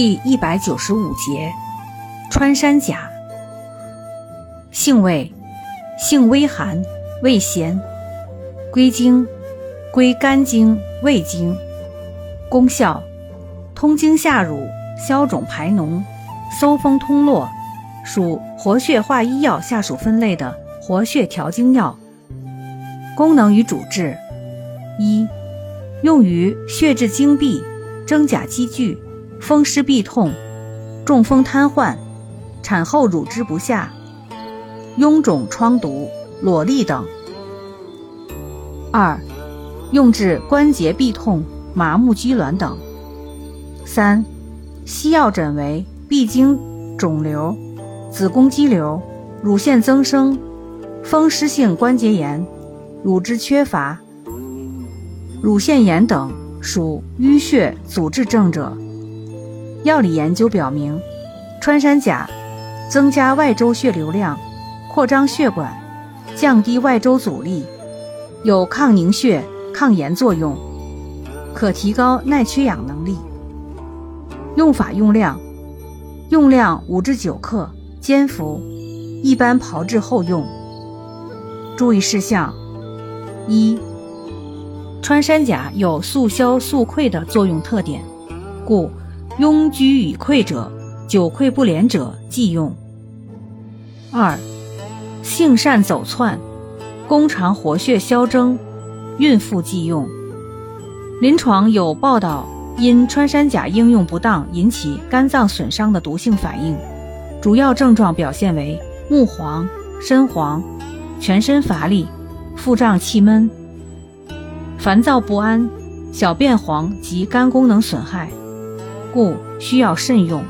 第一百九十五节，穿山甲。性味，性微寒，味咸，归经，归肝经、胃经。功效，通经下乳，消肿排脓，搜风通络，属活血化瘀药下属分类的活血调经药。功能与主治：一、用于血滞经闭、真假积聚。风湿痹痛、中风瘫痪、产后乳汁不下、臃肿疮毒、裸痢等。二、用治关节痹痛、麻木拘挛等。三、西药诊为闭经肿瘤、子宫肌瘤、乳腺增生、风湿性关节炎、乳汁缺乏、乳腺炎等属淤血阻滞症者。药理研究表明，穿山甲增加外周血流量，扩张血管，降低外周阻力，有抗凝血、抗炎作用，可提高耐缺氧能力。用法用量：用量五至九克，煎服，一般炮制后用。注意事项：一、穿山甲有速消速溃的作用特点，故。痈疽已溃者，久溃不连者忌用。二，性善走窜，功常活血消征，孕妇忌用。临床有报道因穿山甲应用不当引起肝脏损伤的毒性反应，主要症状表现为目黄、身黄、全身乏力、腹胀气闷、烦躁不安、小便黄及肝功能损害。故需要慎用。